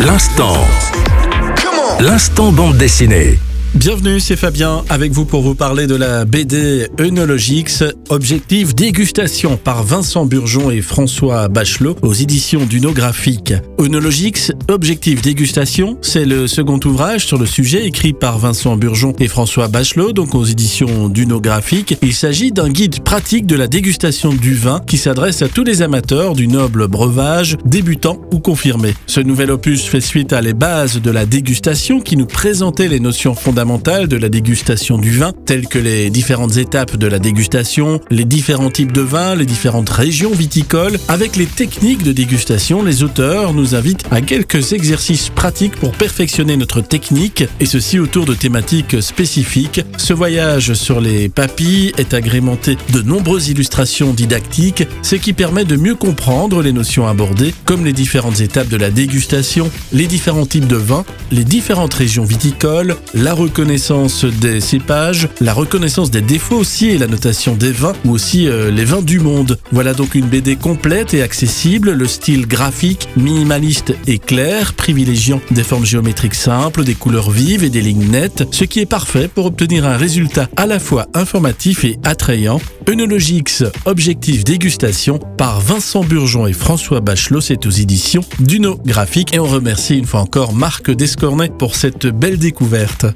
L'instant. L'instant bande dessinée. Bienvenue, c'est Fabien avec vous pour vous parler de la BD Œnologix, objectif dégustation par Vincent Burgeon et François Bachelot aux éditions d'Unographique. Œnologix, objectif dégustation, c'est le second ouvrage sur le sujet écrit par Vincent Burgeon et François Bachelot, donc aux éditions d'Unographique. Il s'agit d'un guide pratique de la dégustation du vin qui s'adresse à tous les amateurs du noble breuvage, débutants ou confirmés. Ce nouvel opus fait suite à les bases de la dégustation qui nous présentait les notions fondamentales de la dégustation du vin, telles que les différentes étapes de la dégustation, les différents types de vins, les différentes régions viticoles. Avec les techniques de dégustation, les auteurs nous invitent à quelques exercices pratiques pour perfectionner notre technique, et ceci autour de thématiques spécifiques. Ce voyage sur les papilles est agrémenté de nombreuses illustrations didactiques, ce qui permet de mieux comprendre les notions abordées, comme les différentes étapes de la dégustation, les différents types de vins, les différentes régions viticoles, la reconnaissance des cépages, la reconnaissance des défauts aussi et la notation des vins ou aussi euh, les vins du monde. Voilà donc une BD complète et accessible, le style graphique, minimaliste et clair, privilégiant des formes géométriques simples, des couleurs vives et des lignes nettes, ce qui est parfait pour obtenir un résultat à la fois informatif et attrayant. Œnologix Objectif Dégustation par Vincent Burgeon et François Bachelot, c'est aux éditions d'Uno Graphique et on remercie une fois encore Marc Descornet pour cette belle découverte.